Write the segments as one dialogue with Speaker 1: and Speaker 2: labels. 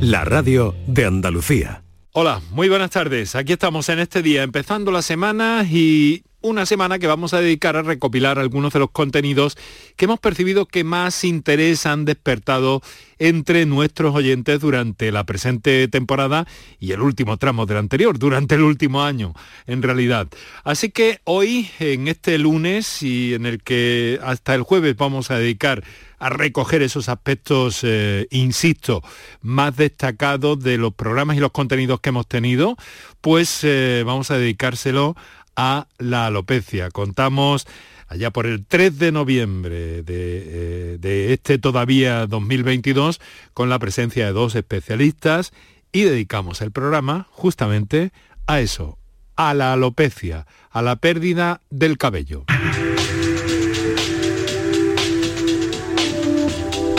Speaker 1: La radio de Andalucía.
Speaker 2: Hola, muy buenas tardes. Aquí estamos en este día, empezando la semana y una semana que vamos a dedicar a recopilar algunos de los contenidos que hemos percibido que más interés han despertado entre nuestros oyentes durante la presente temporada y el último tramo del anterior, durante el último año, en realidad. Así que hoy, en este lunes y en el que hasta el jueves vamos a dedicar a recoger esos aspectos, eh, insisto, más destacados de los programas y los contenidos que hemos tenido, pues eh, vamos a dedicárselo a la alopecia. Contamos allá por el 3 de noviembre de, eh, este todavía 2022 con la presencia de dos especialistas y dedicamos el programa justamente a eso, a la alopecia, a la pérdida del cabello.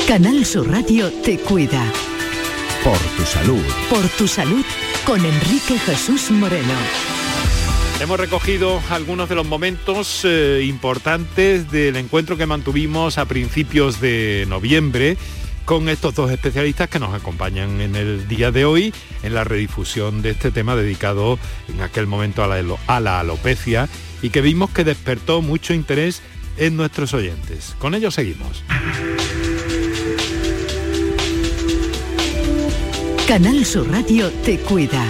Speaker 3: Canal Sur Radio te cuida.
Speaker 1: Por tu salud.
Speaker 3: Por tu salud con Enrique Jesús Moreno.
Speaker 2: Hemos recogido algunos de los momentos eh, importantes del encuentro que mantuvimos a principios de noviembre con estos dos especialistas que nos acompañan en el día de hoy en la redifusión de este tema dedicado en aquel momento a la, a la alopecia y que vimos que despertó mucho interés en nuestros oyentes. Con ello seguimos.
Speaker 3: Canal Sur Radio te cuida.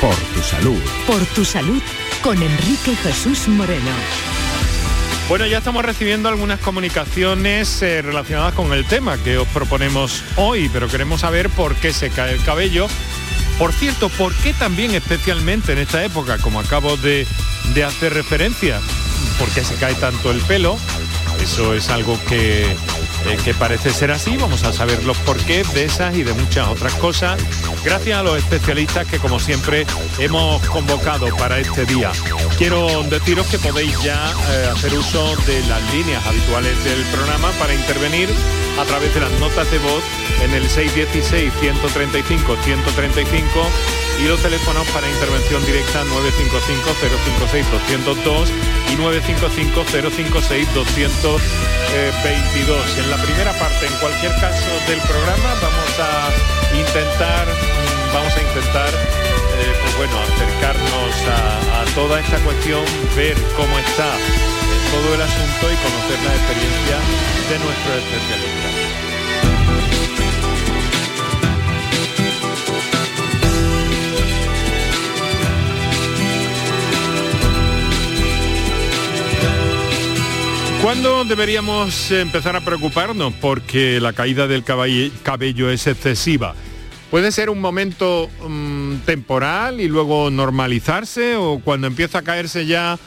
Speaker 1: Por tu salud.
Speaker 3: Por tu salud con Enrique Jesús Moreno.
Speaker 2: Bueno, ya estamos recibiendo algunas comunicaciones eh, relacionadas con el tema que os proponemos hoy, pero queremos saber por qué se cae el cabello. Por cierto, ¿por qué también especialmente en esta época, como acabo de, de hacer referencia? ¿Por qué se cae tanto el pelo? Eso es algo que, eh, que parece ser así. Vamos a saber los porqués de esas y de muchas otras cosas. Gracias a los especialistas que como siempre hemos convocado para este día. Quiero deciros que podéis ya eh, hacer uso de las líneas habituales del programa para intervenir a través de las notas de voz en el 616 135 135 y los teléfonos para intervención directa 955 056 202 y 955 056 222. En la primera parte, en cualquier caso del programa, vamos a intentar, vamos a intentar eh, pues bueno, acercarnos a, a, toda esta cuestión, ver cómo está todo el asunto y conocer la experiencia de nuestros especialistas. ¿Cuándo deberíamos empezar a preocuparnos porque la caída del cabello es excesiva? ¿Puede ser un momento um, temporal y luego normalizarse o cuando empieza a caerse ya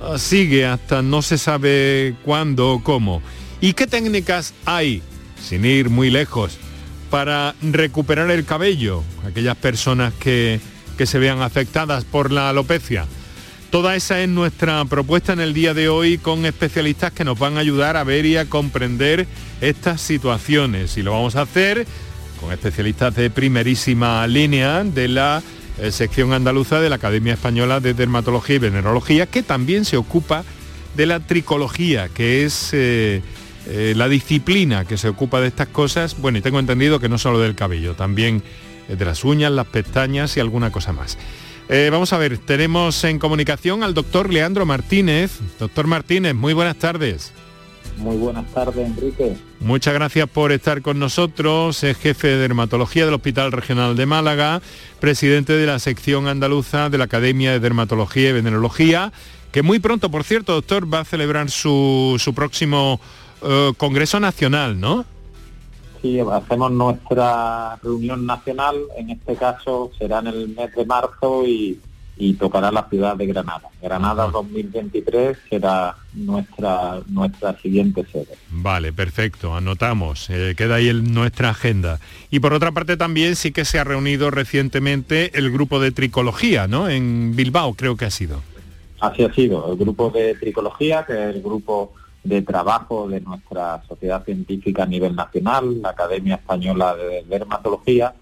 Speaker 2: uh, sigue hasta no se sabe cuándo o cómo? ¿Y qué técnicas hay, sin ir muy lejos, para recuperar el cabello? Aquellas personas que, que se vean afectadas por la alopecia. Toda esa es nuestra propuesta en el día de hoy con especialistas que nos van a ayudar a ver y a comprender estas situaciones. Y lo vamos a hacer con especialistas de primerísima línea de la eh, sección andaluza de la Academia Española de Dermatología y Venerología, que también se ocupa de la tricología, que es eh, eh, la disciplina que se ocupa de estas cosas. Bueno, y tengo entendido que no solo del cabello, también de las uñas, las pestañas y alguna cosa más. Eh, vamos a ver, tenemos en comunicación al doctor Leandro Martínez. Doctor Martínez, muy buenas tardes.
Speaker 4: Muy buenas tardes, Enrique.
Speaker 2: Muchas gracias por estar con nosotros. Es jefe de dermatología del Hospital Regional de Málaga, presidente de la sección andaluza de la Academia de Dermatología y Venerología, que muy pronto, por cierto, doctor, va a celebrar su, próximo eh, Congreso Nacional, ¿no?
Speaker 4: Sí, hacemos nuestra reunión nacional, en este caso será en el mes de marzo y, tocará la ciudad de Granada. Granada 2023 será nuestra, nuestra siguiente sede.
Speaker 2: Vale, perfecto, anotamos, eh, queda ahí en nuestra agenda. Y por otra parte también sí que se ha reunido recientemente el grupo de tricología, ¿no? En Bilbao creo que ha sido.
Speaker 4: Así ha sido, el grupo de tricología, que es el grupo de trabajo de nuestra sociedad científica a nivel nacional, la Academia Española de Dermatología,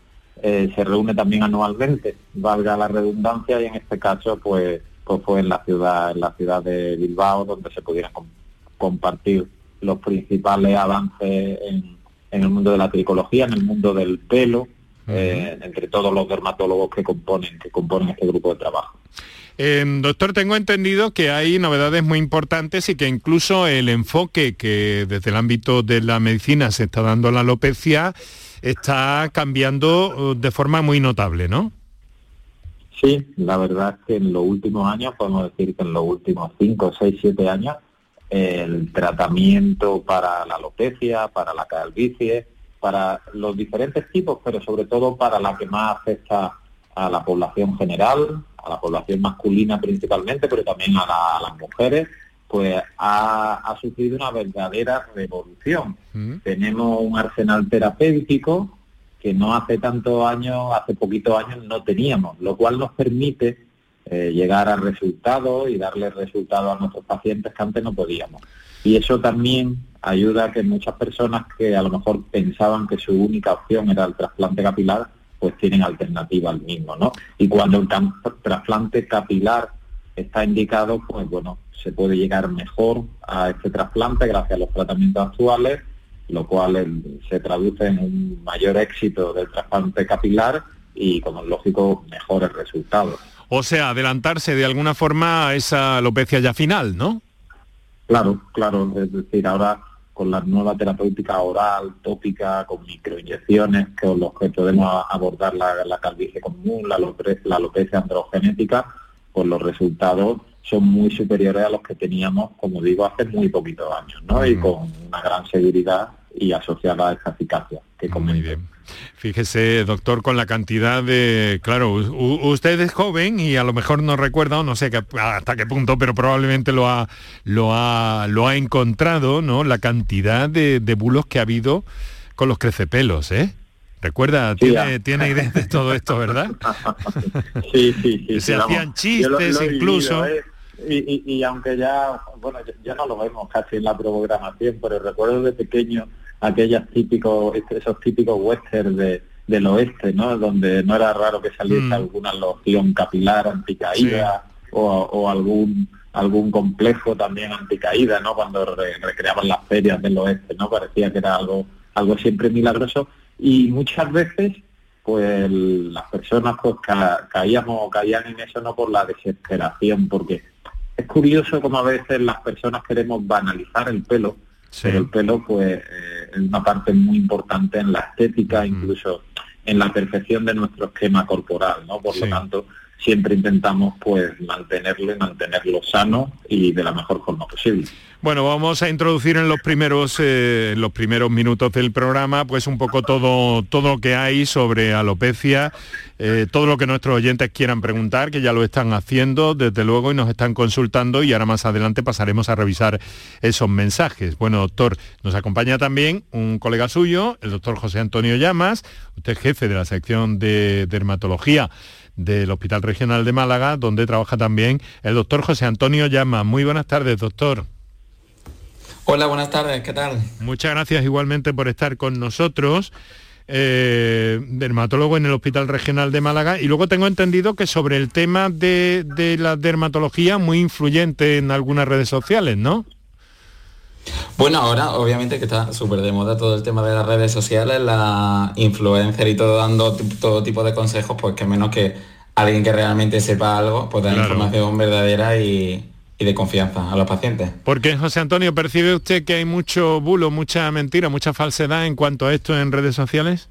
Speaker 4: eh, se reúne también anualmente, valga la redundancia, y en este caso pues, pues fue en la ciudad, en la ciudad de Bilbao, donde se pudieran compartir los principales avances en, en el mundo de la tricología, en el mundo del pelo, eh, entre todos los dermatólogos que componen, que componen este grupo de trabajo.
Speaker 2: Em, doctor, tengo entendido que hay novedades muy importantes y que incluso el enfoque que desde el ámbito de la medicina se está dando a la alopecia está cambiando uh, de forma muy notable, ¿no?
Speaker 4: Sí, la verdad es que en los últimos años, podemos decir que en los últimos 5, 6, 7 años, el tratamiento para la alopecia, para la calvicie, para los diferentes tipos, pero sobre todo para la que más afecta a la población general, a la población masculina principalmente, pero también a, las mujeres, pues ha, sufrido una verdadera revolución. Mm. Tenemos un arsenal terapéutico que no hace tantos años, hace poquitos años no teníamos, lo cual nos permite eh, llegar a resultados y darle resultados a nuestros pacientes que antes no podíamos. Y eso también ayuda a que muchas personas que a lo mejor pensaban que su única opción era el trasplante capilar, pues tienen alternativa al mismo, ¿no? Y cuando el trasplante capilar está indicado, pues bueno, se puede llegar mejor a este trasplante gracias a los tratamientos actuales lo cual se traduce en un mayor éxito del trasplante capilar y, como es lógico, mejores resultados.
Speaker 2: O sea, adelantarse de alguna forma a esa alopecia ya final, ¿no?
Speaker 4: Claro, claro. Es decir, ahora con la nueva terapéutica oral, tópica, con microinyecciones, con los que podemos abordar la, calvicie común, la, la alopecia androgenética, pues los resultados son muy superiores a los que teníamos, como digo, hace muy poquitos años, ¿no? Y con una gran seguridad y asociada a esa eficacia que Muy bien.
Speaker 2: Fíjese, doctor, con la cantidad de... Claro, usted es joven y a lo mejor no recuerda, no sé hasta qué punto, pero probablemente lo ha, lo ha, lo ha encontrado, ¿no? La cantidad de, bulos que ha habido con los crecepelos, ¿eh? Recuerda, tiene, tiene idea de todo esto, ¿verdad?
Speaker 4: sí, sí, sí.
Speaker 2: Se hacían chistes incluso.
Speaker 4: ¿eh? Y, aunque ya, bueno, ya no lo vemos casi en la programación, pero recuerdo de pequeño aquellos típicos, esos típicos westerns de, del oeste, ¿no? Donde no era raro que saliese mm. alguna loción capilar anticaída o, algún algún complejo también anticaída, ¿no? Cuando recreaban las ferias del oeste, ¿no? Parecía que era algo algo siempre milagroso y muchas veces pues las personas pues caíamos o caían en eso no por la desesperación, porque es curioso como a veces las personas queremos banalizar el pelo, pero el pelo pues eh, es una parte muy importante en la estética, incluso en la perfección de nuestro esquema corporal, ¿no? Por lo tanto, siempre intentamos pues mantenerlo mantenerlo sano y de la mejor forma posible.
Speaker 2: Bueno, vamos a introducir en los primeros, eh, los primeros minutos del programa, pues un poco todo, todo lo que hay sobre alopecia, eh, todo lo que nuestros oyentes quieran preguntar, que ya lo están haciendo, desde luego, y nos están consultando, y ahora más adelante pasaremos a revisar esos mensajes. Bueno, doctor, nos acompaña también un colega suyo, el doctor José Antonio Llamas, usted es jefe de la sección de dermatología del Hospital Regional de Málaga, donde trabaja también el doctor José Antonio Llamas. Muy buenas tardes, doctor.
Speaker 5: Hola, buenas tardes, ¿qué tal?
Speaker 2: Muchas gracias igualmente por estar con nosotros. Eh, dermatólogo en el Hospital Regional de Málaga y luego tengo entendido que sobre el tema de, la dermatología muy influyente en algunas redes sociales, ¿no?
Speaker 5: Bueno, ahora obviamente que está súper de moda todo el tema de las redes sociales, la influencer y todo dando todo tipo de consejos, pues que menos que alguien que realmente sepa algo, pues dar información verdadera y, y de confianza a los pacientes.
Speaker 2: Porque, José Antonio, ¿percibe usted que hay mucho bulo, mucha mentira, mucha falsedad en cuanto a esto en redes sociales?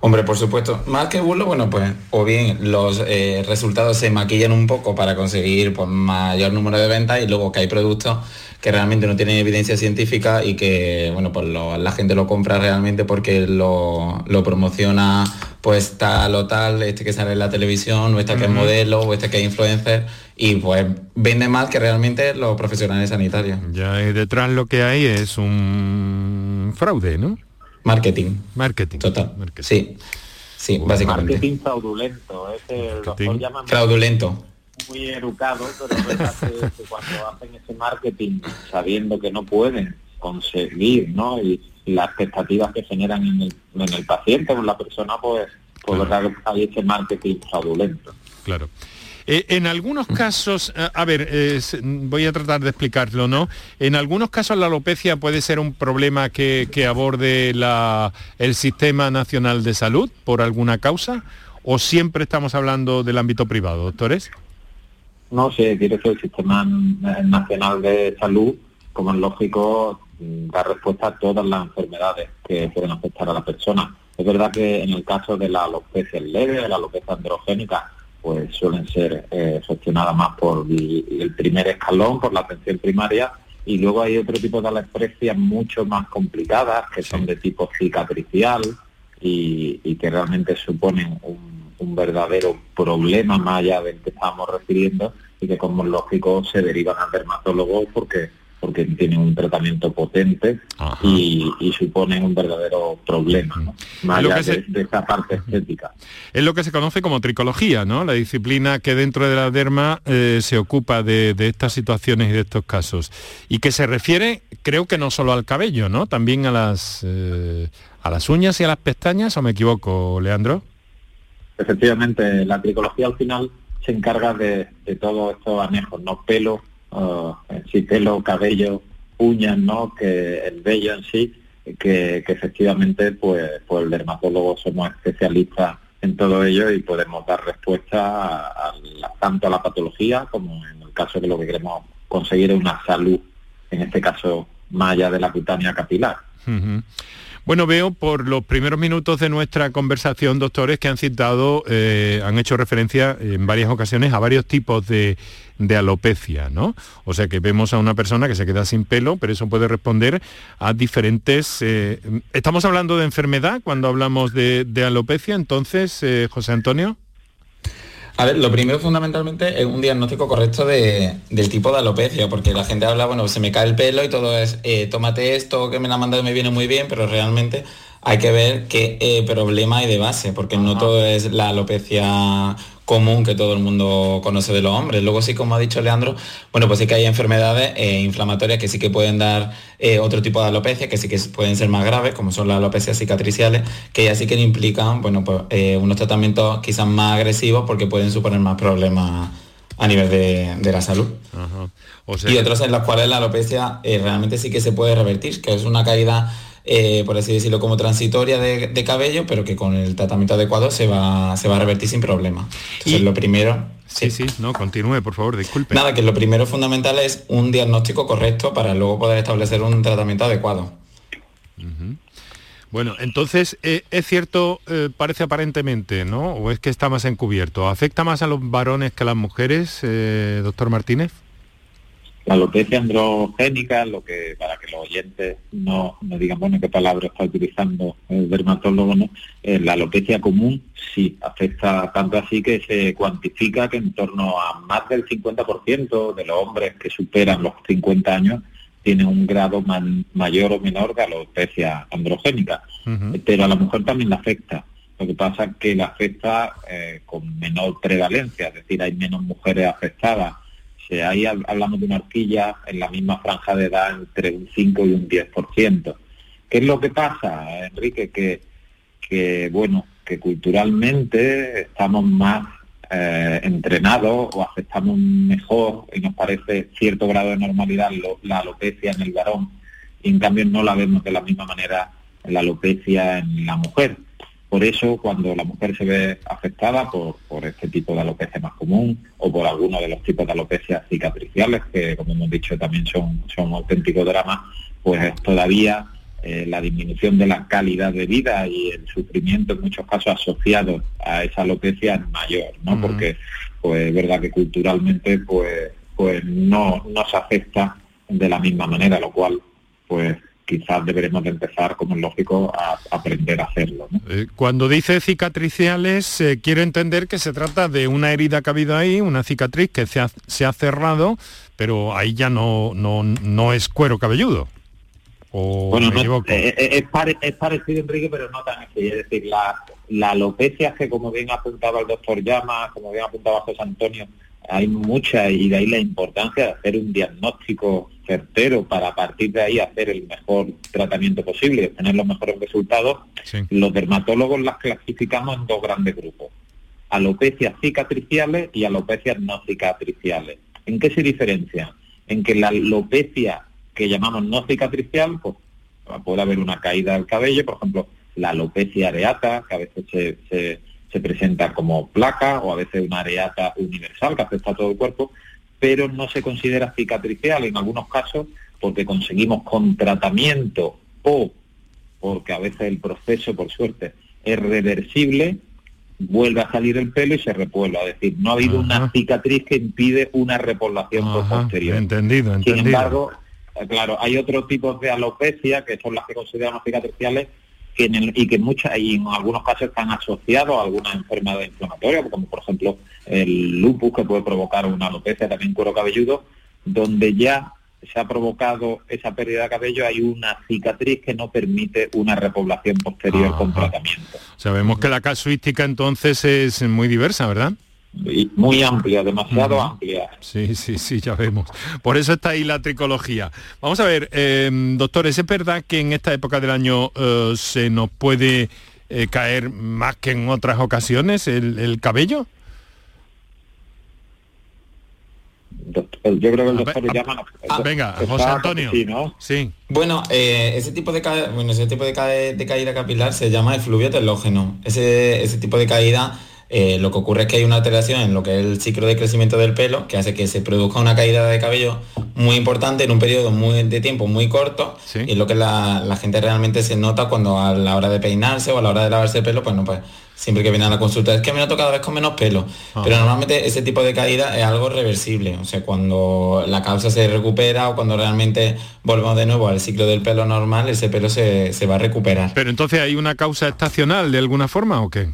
Speaker 5: Hombre, por supuesto. Más que bulo, bueno, pues o bien los eh, resultados se maquillan un poco para conseguir pues, mayor número de ventas y luego que hay productos que realmente no tienen evidencia científica y que, bueno, pues la gente lo compra realmente porque lo, promociona pues tal o tal, este que sale en la televisión, o este que es modelo, o este que es influencer, y pues vende más que realmente los profesionales sanitarios.
Speaker 2: Ya y detrás lo que hay es un fraude, ¿no?
Speaker 5: Marketing.
Speaker 2: Marketing.
Speaker 5: Total. Sí. Sí, básicamente.
Speaker 4: Marketing fraudulento.
Speaker 5: Fraudulento.
Speaker 4: Muy educado, pero es verdad que, cuando hacen ese marketing sabiendo que no pueden conseguir, ¿no? Y, las expectativas que generan en el, en el paciente o en la persona, pues, pues que hay ese marketing fraudulento.
Speaker 2: Claro. Eh, en algunos casos, a ver, voy a tratar de explicarlo, ¿no? En algunos casos la alopecia puede ser un problema que, aborde el Sistema Nacional de Salud por alguna causa, o siempre estamos hablando del ámbito privado, doctores?
Speaker 4: No, sé, quiere que el Sistema Nacional de Salud, como es lógico, mm, da respuesta a todas las enfermedades que pueden afectar a la persona. Es verdad que en el caso de la alopecia leve, la alopecia androgénica, pues suelen ser eh, gestionadas más por el, primer escalón, por la atención primaria, y luego hay otro tipo de alopecias mucho más complicadas, que son de tipo cicatricial y que realmente suponen un un verdadero problema más allá del que estamos refiriendo y que como es lógico se derivan a dermatólogos porque porque tienen un tratamiento potente y, suponen un verdadero problema, más allá de, esta parte estética.
Speaker 2: Es lo que se conoce como tricología, ¿no? La disciplina que dentro de la derma eh, se ocupa de, estas situaciones y de estos casos. Y que se refiere, creo que no solo al cabello, ¿no? También a las, eh, a las uñas y a las pestañas, ¿o me equivoco, Leandro?
Speaker 4: efectivamente la tricología al final se encarga de, todos estos anejos, ¿no? Pelo, uh, sí, pelo, cabello, uñas, ¿no? Que el vello en sí, que, efectivamente pues, pues el dermatólogo somos especialistas en todo ello y podemos dar respuesta a, tanto a la patología como en el caso de lo que queremos conseguir es una salud, en este caso más allá de la cutánea capilar.
Speaker 2: Bueno, veo por los primeros minutos de nuestra conversación, doctores, que han citado, eh, han hecho referencia en varias ocasiones a varios tipos de, alopecia, ¿no? O sea que vemos a una persona que se queda sin pelo, pero eso puede responder a diferentes... Eh, estamos hablando de enfermedad cuando hablamos de, alopecia, entonces, eh, José Antonio.
Speaker 5: A ver, lo primero fundamentalmente es un diagnóstico correcto del tipo de alopecia, porque la gente habla, bueno, se me cae el pelo y todo es, eh, tómate esto que me la mandado me viene muy bien, pero realmente hay que ver qué eh, problema hay de base, porque no todo es la alopecia común que todo el mundo conoce de los hombres. Luego sí, como ha dicho Leandro, bueno, pues sí que hay enfermedades eh, inflamatorias que sí que pueden dar eh, otro tipo de alopecia, que sí que pueden ser más graves, como son las alopecias cicatriciales, que ya sí que implican, bueno, pues eh, unos tratamientos quizás más agresivos porque pueden suponer más problemas a nivel de, la salud. y otros en los cuales la alopecia realmente sí que se puede revertir, que es una caída eh, por así decirlo, como transitoria de, cabello, pero que con el tratamiento adecuado se va, se va a revertir sin problema. Entonces, lo primero...
Speaker 2: Sí, sí, no, continúe, por favor, disculpe.
Speaker 5: Nada, que lo primero fundamental es un diagnóstico correcto para luego poder establecer un tratamiento adecuado.
Speaker 2: Bueno, entonces, eh, es cierto, eh, parece aparentemente, ¿no? ¿O es que está más encubierto? ¿Afecta más a los varones que a las mujeres, doctor Martínez?
Speaker 4: La alopecia androgénica, lo que para que los oyentes no, no digan, bueno, qué palabra está utilizando el dermatólogo, ¿no? Eh, la alopecia común sí afecta tanto así que se cuantifica que en torno a más del 50% de los hombres que superan los 50 años tienen un grado mayor o menor de alopecia androgénica. Pero a la mujer también la afecta. Lo que pasa es que la afecta eh, con menor prevalencia, es decir, hay menos mujeres afectadas ahí hablamos de una horquilla en la misma franja de edad entre un 5 y un 10%. ¿Qué es lo que pasa, Enrique? Que, bueno, que culturalmente estamos más eh, entrenados o aceptamos mejor y nos parece cierto grado de normalidad la alopecia en el varón y en cambio no la vemos de la misma manera la alopecia en la mujer. Por eso, cuando la mujer se ve afectada por, este tipo de alopecia más común o por alguno de los tipos de alopecias cicatriciales, que como hemos dicho también son, son auténticos dramas, pues todavía eh, la disminución de la calidad de vida y el sufrimiento en muchos casos asociados a esa alopecia es mayor, ¿no? Porque pues es verdad que culturalmente pues pues no, no se afecta de la misma manera, lo cual pues quizás deberemos de empezar, como es lógico, a aprender a hacerlo.
Speaker 2: Eh, cuando dice cicatriciales, eh, quiero entender que se trata de una herida que ha habido ahí, una cicatriz que se ha, se ha cerrado, pero ahí ya no, no, no es cuero cabelludo.
Speaker 4: bueno, eh, es, parecido, Enrique, pero no tan así. Es decir, la, la alopecia que, como bien apuntaba el doctor Llama, como bien apuntaba José Antonio, hay mucha y de ahí la importancia de hacer un diagnóstico certero para a partir de ahí hacer el mejor tratamiento posible y obtener los mejores resultados, los dermatólogos las clasificamos en dos grandes grupos. alopecias cicatriciales y alopecias no cicatriciales. ¿En qué se diferencian? En que la alopecia que llamamos no cicatricial, pues puede haber una caída del cabello, por ejemplo, la alopecia areata, que a veces se, se presenta como placa o a veces una areata universal que afecta a todo el cuerpo, pero no se considera cicatricial en algunos casos porque conseguimos con tratamiento o porque a veces el proceso, por suerte, es reversible, vuelve a salir el pelo y se repuebla. Es decir, no ha habido una cicatriz que impide una repoblación posterior.
Speaker 2: Entendido, entendido.
Speaker 4: Sin embargo, eh, claro, hay otros tipos de alopecia que son las que consideramos cicatriciales y que muchas y en algunos casos están asociados a alguna enfermedad inflamatoria, como por ejemplo el lupus que puede provocar una alopecia, también cuero cabelludo, donde ya se ha provocado esa pérdida de cabello, hay una cicatriz que no permite una repoblación posterior con tratamiento.
Speaker 2: Sabemos que la casuística entonces es muy diversa, ¿verdad?
Speaker 4: Muy amplia, demasiado amplia.
Speaker 2: Sí, sí, sí, ya vemos. Por eso está ahí la tricología. Vamos a ver, eh, doctores, ¿es verdad que en esta época del año eh, se nos puede eh, caer más que en otras ocasiones el, cabello?
Speaker 4: yo creo que el doctor le llama...
Speaker 2: Ah, venga, José Antonio.
Speaker 5: Sí, Bueno, ese tipo de bueno, ese tipo de, caída capilar se llama efluvio telógeno. Ese, ese tipo de caída eh, lo que ocurre es que hay una alteración en lo que es el ciclo de crecimiento del pelo que hace que se produzca una caída de cabello muy importante en un periodo muy, de tiempo muy corto y es lo que la, gente realmente se nota cuando a la hora de peinarse o a la hora de lavarse el pelo, pues no, pues siempre que viene a la consulta es que me noto cada vez con menos pelo. Ah. Pero normalmente ese tipo de caída es algo reversible, o sea, cuando la causa se recupera o cuando realmente volvemos de nuevo al ciclo del pelo normal, ese pelo se, se va a recuperar.
Speaker 2: Pero entonces hay una causa estacional de alguna forma o qué?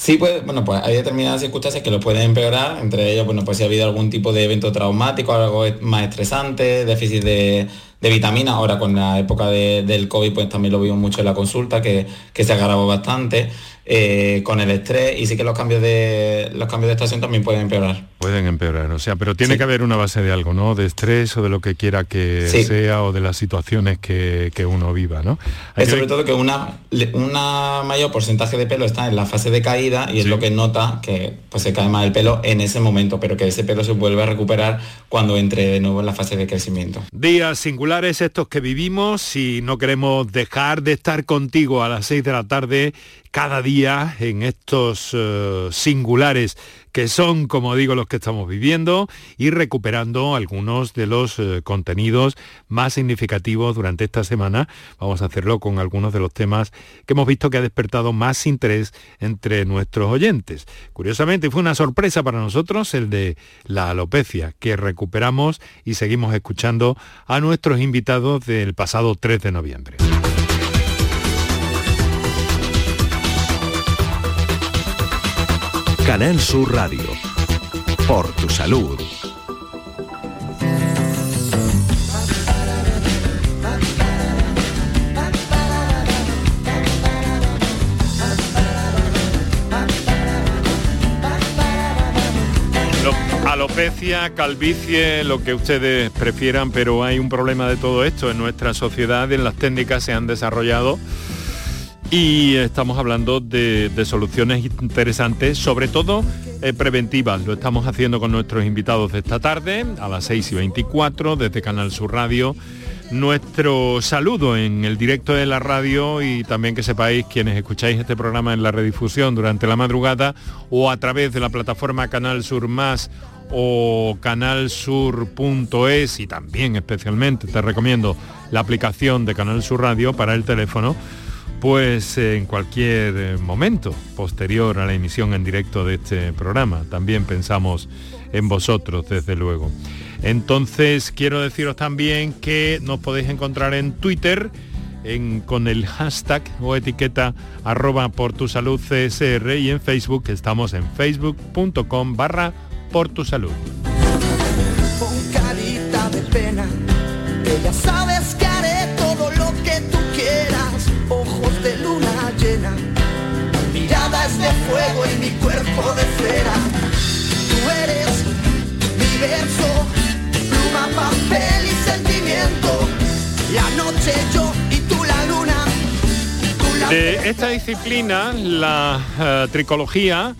Speaker 5: Sí, pues, bueno, pues hay determinadas circunstancias que lo pueden empeorar, entre ellas, bueno, pues si ha habido algún tipo de evento traumático, algo más estresante, déficit de, de vitaminas, ahora con la época del COVID, pues también lo vimos mucho en la consulta, que, que se agravó bastante. Eh, con el estrés y sí que los cambios de los cambios de estación también pueden empeorar.
Speaker 2: Pueden empeorar, o sea, pero tiene que haber una base de algo, ¿no? De estrés o de lo que quiera que sea o de las situaciones que, uno viva, ¿no?
Speaker 5: es sobre todo que una, una mayor porcentaje de pelo está en la fase de caída y es lo que nota que pues, se cae más el pelo en ese momento, pero que ese pelo se vuelve a recuperar cuando entre de nuevo en la fase de crecimiento.
Speaker 2: Días singulares estos que vivimos y no queremos dejar de estar contigo a las 6 de la tarde cada día en estos eh, singulares que son, como digo, los que estamos viviendo y recuperando algunos de los eh, contenidos más significativos durante esta semana. Vamos a hacerlo con algunos de los temas que hemos visto que ha despertado más interés entre nuestros oyentes. Curiosamente, fue una sorpresa para nosotros el de la alopecia, que recuperamos y seguimos escuchando a nuestros invitados del pasado 3 de noviembre.
Speaker 1: Canal Sur Radio. Por tu salud.
Speaker 2: Alopecia, calvicie, lo que ustedes prefieran, pero hay un problema de todo esto en nuestra sociedad, en las técnicas se han desarrollado y estamos hablando de, soluciones interesantes, sobre todo eh, preventivas. Lo estamos haciendo con nuestros invitados de esta tarde, a las 6 y 24, desde Canal Sur Radio. Nuestro saludo en el directo de la radio y también que sepáis quienes escucháis este programa en la redifusión durante la madrugada o a través de la plataforma Canal Sur Más o canalsur.es y también especialmente te recomiendo la aplicación de Canal Sur Radio para el teléfono pues en cualquier eh, momento posterior a la emisión en directo de este programa. También pensamos en vosotros, desde luego. Entonces quiero deciros también que nos podéis encontrar en Twitter con el hashtag o etiqueta arroba por y en Facebook estamos en facebook.com barra por tu salud. De fuego y mi cuerpo de cera. Tú eres mi verso, pluma, papel y sentimiento. La noche yo y tú la luna. de esta disciplina, la uh, tricología,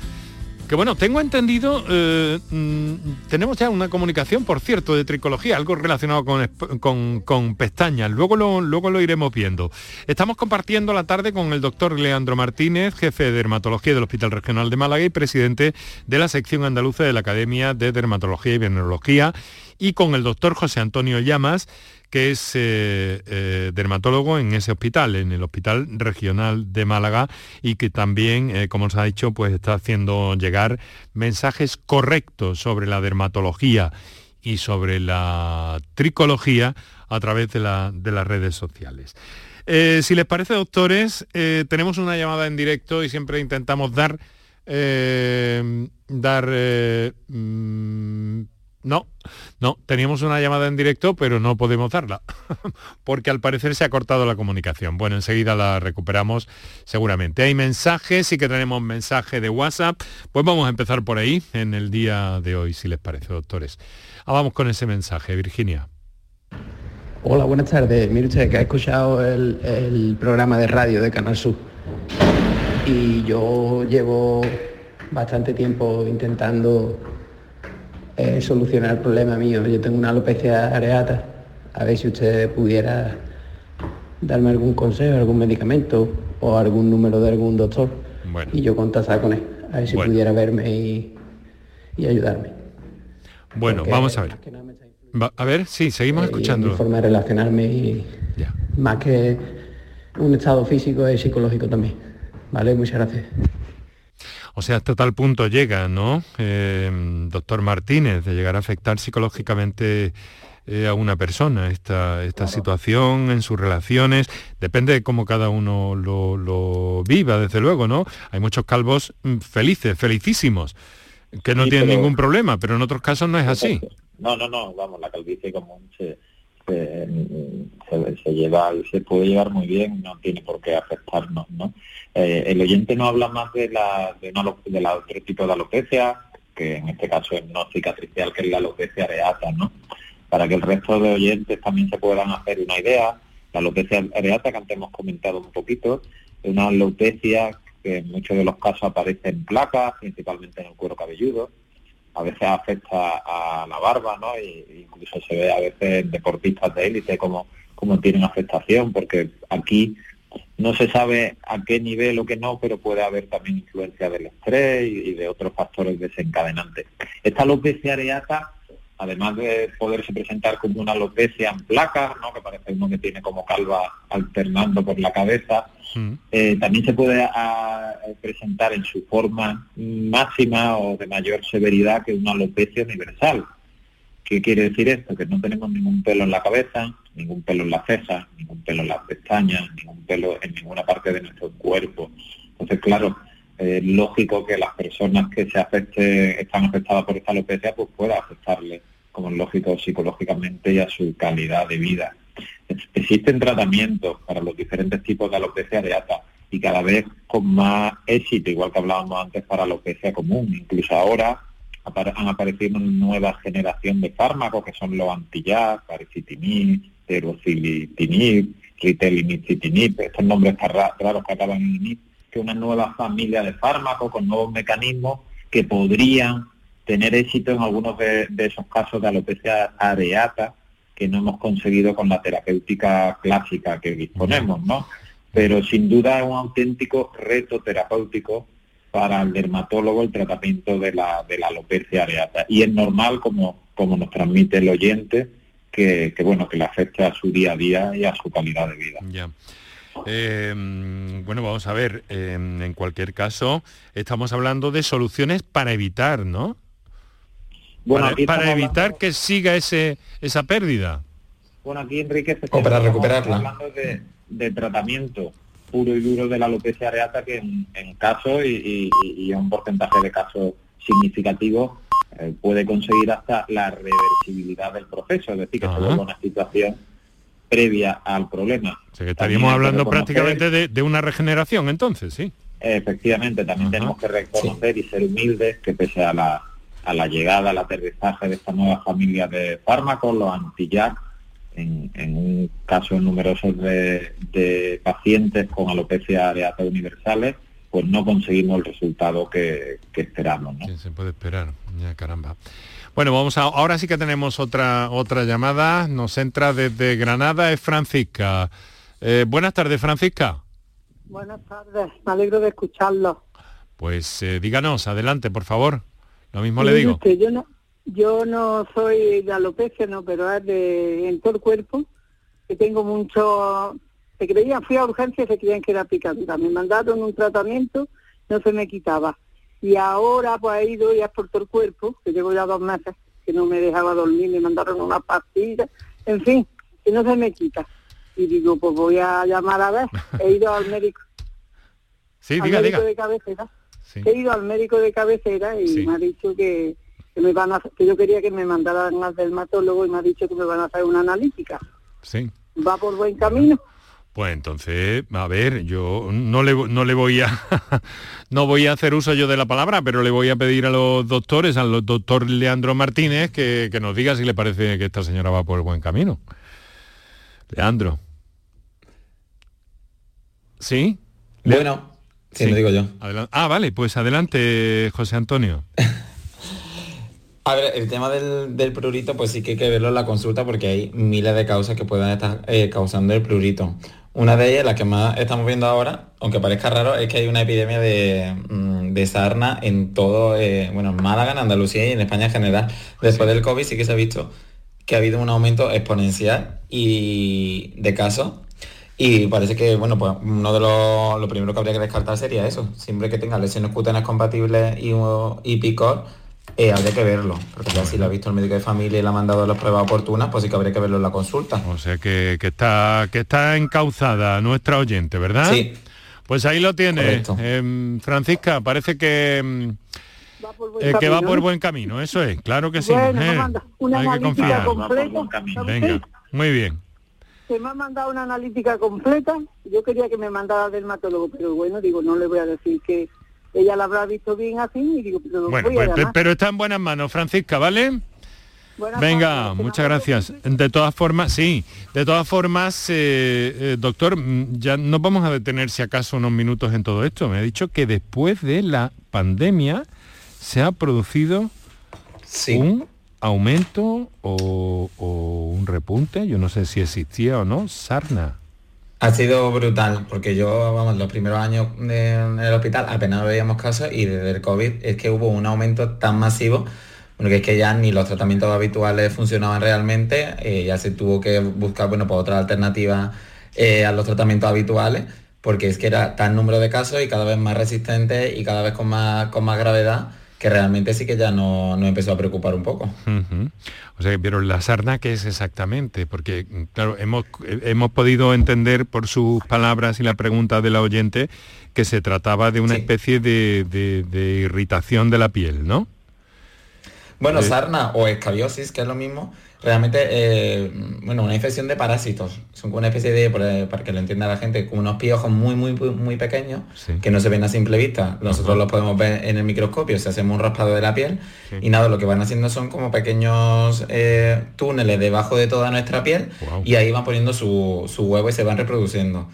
Speaker 2: Que bueno, tengo entendido, eh, mm, tenemos ya una comunicación, por cierto, de tricología, algo relacionado con, con, pestañas. Luego lo, luego lo iremos viendo. Estamos compartiendo la tarde con el doctor Leandro Martínez, jefe de dermatología del Hospital Regional de Málaga y presidente de la sección andaluza de la Academia de Dermatología y Venerología, y con el doctor José Antonio Llamas, que es eh, eh, dermatólogo en ese hospital, en el Hospital Regional de Málaga, y que también, eh, como se ha dicho, pues está haciendo llegar mensajes correctos sobre la dermatología y sobre la tricología a través de, las redes sociales. si les parece, doctores, tenemos una llamada en directo y siempre intentamos dar, dar mm, no, no, teníamos una llamada en directo, pero no podemos darla, porque al parecer se ha cortado la comunicación. Bueno, enseguida la recuperamos seguramente. Hay mensajes, sí que tenemos mensaje de WhatsApp. Pues vamos a empezar por ahí en el día de hoy, si les parece, doctores. Ah, vamos con ese mensaje, Virginia.
Speaker 6: Hola, buenas tardes. Mire usted que ha escuchado el, el programa de radio de Canal Sur. Y yo llevo bastante tiempo intentando eh, solucionar el problema mío. Yo tengo una alopecia areata, a ver si usted pudiera darme algún consejo, algún medicamento o algún número de algún doctor y yo contactar con él, a ver si pudiera verme y, ayudarme.
Speaker 2: Bueno, vamos a ver. a ver, sí, seguimos eh, escuchando.
Speaker 6: Mi forma de relacionarme y más que un estado físico es psicológico también. Vale, muchas gracias.
Speaker 2: O sea, hasta tal punto llega, ¿no? Eh, doctor Martínez, de llegar a afectar psicológicamente eh, a una persona esta, esta situación en sus relaciones. Depende de cómo cada uno lo, viva, desde luego, ¿no? Hay muchos calvos mm, felices, felicísimos, que no tienen ningún problema, pero en otros casos no es así.
Speaker 4: No, no, no, vamos, la calvicie común se, se, lleva y se puede llevar muy bien, no tiene por qué afectarnos, ¿no? Eh, el oyente no habla más de la, de, de la otro tipo de alopecia, que en este caso es no cicatricial, que es la alopecia areata, ¿no? Para que el resto de oyentes también se puedan hacer una idea, la alopecia areata, que antes hemos comentado un poquito, es una alopecia que en muchos de los casos aparece en placas, principalmente en el cuero cabelludo, a veces afecta a la barba, ¿no? Y incluso se ve a veces deportistas de élite como, como tienen afectación, porque aquí no se sabe a qué nivel o qué no, pero puede haber también influencia del estrés y, de otros factores desencadenantes. Esta alopecia areata, además de poderse presentar como una alopecia en placas, ¿no? que parece uno que tiene como calva alternando por la cabeza, mm. eh, también se puede presentar en su forma máxima o de mayor severidad que una alopecia universal. ¿Qué quiere decir esto? Que no tenemos ningún pelo en la cabeza, ningún pelo en la cejas, ningún pelo en las pestañas, ningún pelo en ninguna parte de nuestro cuerpo. Entonces, claro, es lógico que las personas que se afecte, están afectadas por esta alopecia, pues pueda afectarle, como es lógico, psicológicamente y a su calidad de vida. Existen tratamientos para los diferentes tipos de alopecia areata y cada vez con más éxito, igual que hablábamos antes para alopecia común. Incluso ahora han aparecido una nueva generación de fármacos que son los anti-jazz, paricitinib, terocilitinib, ritelinicitinib, estos nombres raros que acaban en que una nueva familia de fármacos con nuevos mecanismos que podrían tener éxito en algunos de, esos casos de alopecia areata que no hemos conseguido con la terapéutica clásica que disponemos, ¿no? Pero sin duda es un auténtico reto terapéutico para el dermatólogo el tratamiento de la, de la alopecia areata. Y es normal, como, como nos transmite el oyente, que, bueno, que le afecte a su día a día y a su calidad de vida.
Speaker 2: Eh, bueno, vamos a ver, eh, en cualquier caso, estamos hablando de soluciones para evitar, ¿no? Bueno, para, evitar que siga ese, esa pérdida.
Speaker 4: Bueno, aquí Enrique
Speaker 5: o para recuperarla.
Speaker 4: hablando de, de tratamiento puro y duro de la alopecia areata que en, en casos y, y, un porcentaje de casos significativos eh, puede conseguir hasta la reversibilidad del proceso, es decir, que se una situación previa al problema.
Speaker 2: estaríamos hablando prácticamente de, una regeneración entonces, sí.
Speaker 4: Efectivamente, también tenemos que reconocer y ser humildes que pese a la, a la llegada, al aterrizaje de esta nueva familia de fármacos, los anti en, un caso numeroso de, pacientes con alopecia areata universales, pues no conseguimos el resultado que, esperamos. ¿no?
Speaker 2: se puede esperar, ya caramba. Bueno, vamos a, ahora sí que tenemos otra, otra llamada, nos entra desde Granada, es Francisca. Eh, buenas tardes, Francisca.
Speaker 7: Buenas tardes, me alegro de escucharlo.
Speaker 2: Pues eh, díganos, adelante, por favor. Lo mismo le digo.
Speaker 7: yo no, yo no soy de alopecia, no, pero es de en todo el cuerpo, que tengo mucho... Se creían, fui a urgencia y se creían que era picadura. Me mandaron un tratamiento, no se me quitaba y ahora pues he ido ya por todo el cuerpo, que llevo ya dos meses, que no me dejaba dormir, me mandaron una pastilla, en fin, que no se me quita. Y digo, pues voy a llamar a ver, he ido al médico.
Speaker 2: Sí, diga, médico
Speaker 7: de cabecera. He ido al médico de cabecera y me ha dicho que, que, me van a, que yo quería que me mandaran al dermatólogo y me ha dicho que me van a hacer una analítica.
Speaker 2: Sí.
Speaker 7: Va por buen camino.
Speaker 2: Pues entonces, a ver, yo no le, no le voy a no voy a hacer uso yo de la palabra, pero le voy a pedir a los doctores, al doctor Leandro Martínez, que, nos diga si le parece que esta señora va por el buen camino. Leandro. ¿Sí?
Speaker 5: Bueno, sí, lo digo yo.
Speaker 2: ah, vale, pues adelante, José Antonio.
Speaker 5: A ver, el tema del, prurito, pues sí que hay que verlo en la consulta porque hay miles de causas que puedan estar eh, causando el prurito. Una de ellas, la que más estamos viendo ahora, aunque parezca raro, es que hay una epidemia de, mm, sarna en todo, eh, bueno, en Málaga, en Andalucía y en España en general. Después del COVID sí que se ha visto que ha habido un aumento exponencial y de casos. Y parece que, bueno, pues uno de los lo primero que habría que descartar sería eso. Siempre que tenga lesiones cutáneas compatibles y, y picor, eh, habría que verlo, porque ya si lo ha visto el médico de familia y le ha mandado las pruebas oportunas, pues sí que habría que verlo en la consulta.
Speaker 2: O sea que, está, que está encauzada nuestra oyente, ¿verdad?
Speaker 5: Sí.
Speaker 2: Pues ahí lo tiene. Em, Francisca, parece que... Em, va por eh, que va por buen camino, eso es, claro que sí.
Speaker 7: una Hay que confiar. Completa,
Speaker 2: Venga, muy bien.
Speaker 7: Se me ha mandado una analítica completa. Yo quería que me mandara al dermatólogo, pero bueno, digo, no le voy a decir que ella la habrá visto bien así y digo, pero
Speaker 2: bueno, pues, pero está en buenas manos, Francisca, ¿vale? Venga, muchas gracias. De todas formas, sí, de todas formas, eh, eh, doctor, mm, ya no vamos a detener si acaso unos minutos en todo esto. Me ha dicho que después de la pandemia se ha producido un aumento o, o, un repunte, yo no sé si existía o no, sarna.
Speaker 5: Ha sido brutal, porque yo, vamos, los primeros años en el hospital apenas veíamos casos y desde el COVID es que hubo un aumento tan masivo, bueno, que es que ya ni los tratamientos habituales funcionaban realmente, eh, ya se tuvo que buscar, bueno, pues otra alternativa eh, a los tratamientos habituales, porque es que era tan número de casos y cada vez más resistentes y cada vez con más, con más gravedad que realmente sí que ya no, no empezó a preocupar un poco.
Speaker 2: O sea, pero la sarna, ¿qué es exactamente? Porque, claro, hemos, hemos podido entender por sus palabras y la pregunta de la oyente que se trataba de una especie de, de, irritación de la piel, ¿no?
Speaker 5: Bueno, sarna o escabiosis, que es lo mismo, realmente, eh, bueno, una infección de parásitos. Son una especie de, para que lo entienda la gente, como unos piojos muy, muy, muy pequeños que no se ven a simple vista. Nosotros los podemos ver en el microscopio si hacemos un raspado de la piel y nada, lo que van haciendo son como pequeños eh, túneles debajo de toda nuestra piel y ahí van poniendo su, huevo y se van reproduciendo.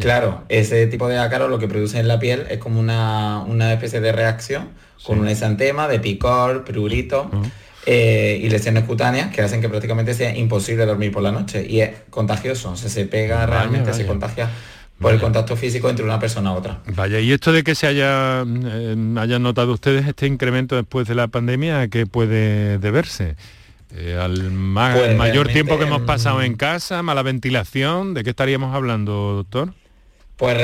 Speaker 5: Claro, ese tipo de ácaros lo que produce en la piel es como una, especie de reacción con un exantema de picor, prurito. Eh, y lesiones cutáneas que hacen que prácticamente sea imposible dormir por la noche y es contagioso, se pega realmente, se contagia por el contacto físico entre una persona a otra.
Speaker 2: Vaya, y esto de que se haya, eh, hayan notado ustedes este incremento después de la pandemia, ¿a qué puede deberse? Eh, al pues mayor tiempo que hemos pasado en casa, mala ventilación, ¿de qué estaríamos hablando, doctor?
Speaker 5: Pues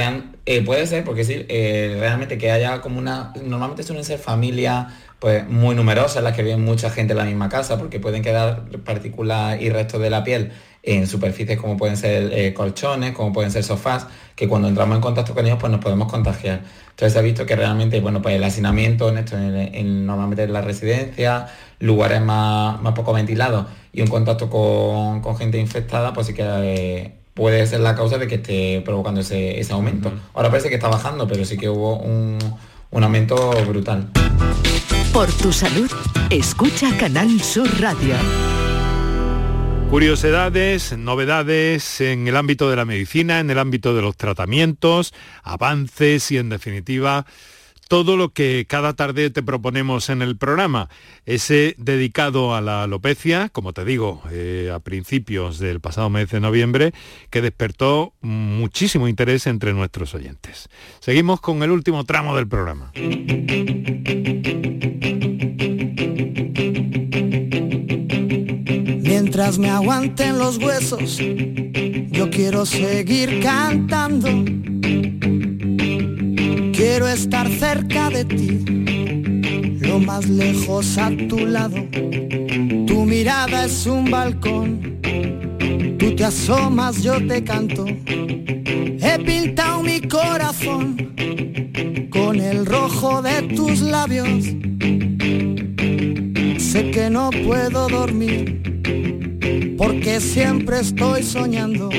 Speaker 5: puede ser, porque sí, realmente que haya como una... Normalmente suelen ser familias pues muy numerosas, las que viven mucha gente en la misma casa, porque pueden quedar partículas y restos de la piel en superficies como pueden ser eh, colchones, como pueden ser sofás, que cuando entramos en contacto con ellos pues nos podemos contagiar. Entonces se ha visto que realmente, bueno, pues el hacinamiento en esto, en, normalmente en la residencia, lugares más, poco ventilados y un contacto con, gente infectada, pues sí que eh, puede ser la causa de que esté provocando ese, aumento. Ahora parece que está bajando, pero sí que hubo un, un aumento brutal.
Speaker 3: Por tu salud, escucha Canal Sur Radio.
Speaker 2: Curiosidades, novedades en el ámbito de la medicina, en el ámbito de los tratamientos, avances y en definitiva todo lo que cada tarde te proponemos en el programa. Ese dedicado a la alopecia, como te digo, eh, a principios del pasado mes de noviembre, que despertó muchísimo interés entre nuestros oyentes. Seguimos con el último tramo del programa.
Speaker 8: Mientras me aguanten los huesos, yo quiero seguir cantando. Quiero estar cerca de ti, lo más lejos a tu lado. Tu mirada es un balcón, tú te asomas, yo te canto. He pintado mi corazón con el rojo de tus labios. Sé que no puedo dormir porque siempre estoy soñando.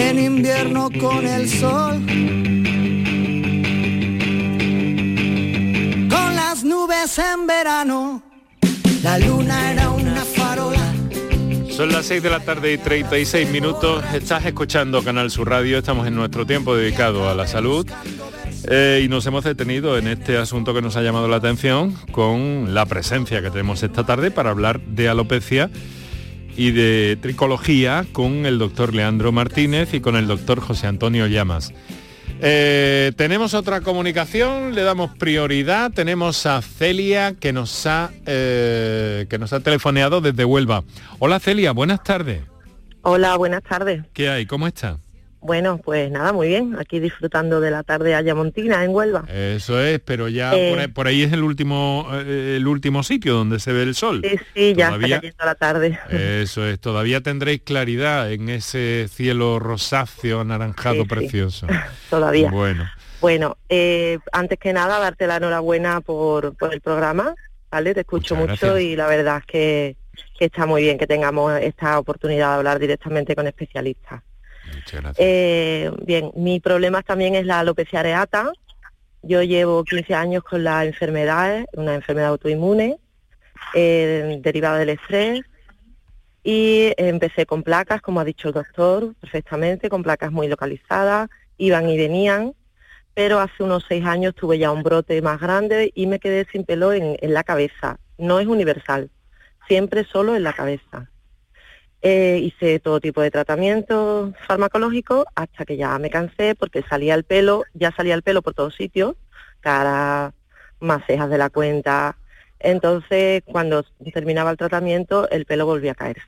Speaker 8: En invierno con el sol, con las nubes en verano, la luna era una farola.
Speaker 2: Son las 6 de la tarde y 36 minutos. Estás escuchando Canal Sur Radio. Estamos en nuestro tiempo dedicado a la salud. Eh, y nos hemos detenido en este asunto que nos ha llamado la atención con la presencia que tenemos esta tarde para hablar de alopecia y de tricología con el doctor Leandro Martínez y con el doctor José Antonio Llamas. Eh, tenemos otra comunicación, le damos prioridad. Tenemos a Celia que nos ha eh, que nos ha telefoneado desde Huelva. Hola Celia, buenas tardes.
Speaker 9: Hola, buenas tardes.
Speaker 2: ¿Qué hay? ¿Cómo está?
Speaker 9: Bueno, pues nada, muy bien. Aquí disfrutando de la tarde ayamontina en Huelva.
Speaker 2: Eso es, pero ya
Speaker 9: Eh.
Speaker 2: por, ahí, es el último eh, el último sitio donde se ve el sol.
Speaker 9: Sí, sí, ya está cayendo la tarde.
Speaker 2: Eso es, todavía tendréis claridad en ese cielo rosáceo, anaranjado
Speaker 9: Sí, sí.
Speaker 2: precioso.
Speaker 9: Todavía.
Speaker 2: Bueno,
Speaker 9: Bueno, eh, antes que nada, darte la enhorabuena por, por el programa, ¿vale? Te escucho
Speaker 2: Muchas
Speaker 9: mucho
Speaker 2: gracias.
Speaker 9: y la verdad es que, que está muy bien que tengamos esta oportunidad de hablar directamente con especialistas. Eh, bien, mi problema también es la alopecia areata. Yo llevo 15 años con la enfermedad, una enfermedad autoinmune eh, derivada del estrés y empecé con placas, como ha dicho el doctor, perfectamente, con placas muy localizadas, iban y venían, pero hace unos seis años tuve ya un brote más grande y me quedé sin pelo en, en la cabeza. No es universal, siempre solo en la cabeza. Eh, hice todo tipo de tratamientos farmacológicos hasta que ya me cansé porque salía el pelo, ya salía el pelo por todos sitios, cara, más cejas de la cuenta. Entonces, cuando terminaba el tratamiento, el pelo volvía a caerse.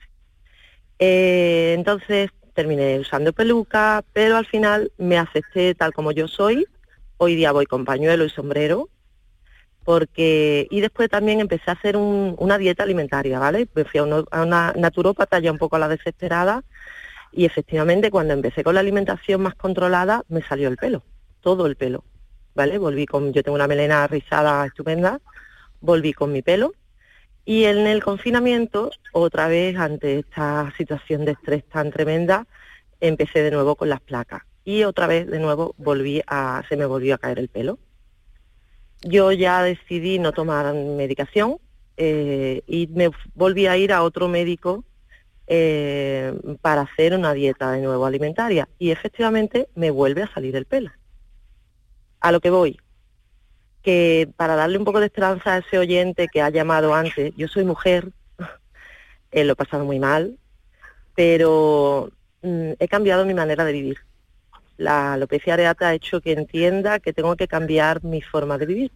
Speaker 9: Eh, entonces, terminé usando peluca, pero al final me acepté tal como yo soy. Hoy día voy con pañuelo y sombrero, porque y después también empecé a hacer un- una dieta alimentaria, ¿vale? Me fui a, una naturópata ya un poco a la desesperada y efectivamente cuando empecé con la alimentación más controlada me salió el pelo, todo el pelo, ¿vale? Volví con, yo tengo una melena rizada estupenda, volví con mi pelo y en el confinamiento, otra vez ante esta situación de estrés tan tremenda, empecé de nuevo con las placas y otra vez de nuevo volví a, se me volvió a caer el pelo. Yo ya decidí no tomar medicación eh, y me volví a ir a otro médico eh, para hacer una dieta de nuevo alimentaria y efectivamente me vuelve a salir el pelo. A lo que voy, que para darle un poco de esperanza a ese oyente que ha llamado antes, yo soy mujer, eh, lo he pasado muy mal, pero mm, he cambiado mi manera de vivir. La alopecia areata ha hecho que entienda que tengo que cambiar mi forma de vivir,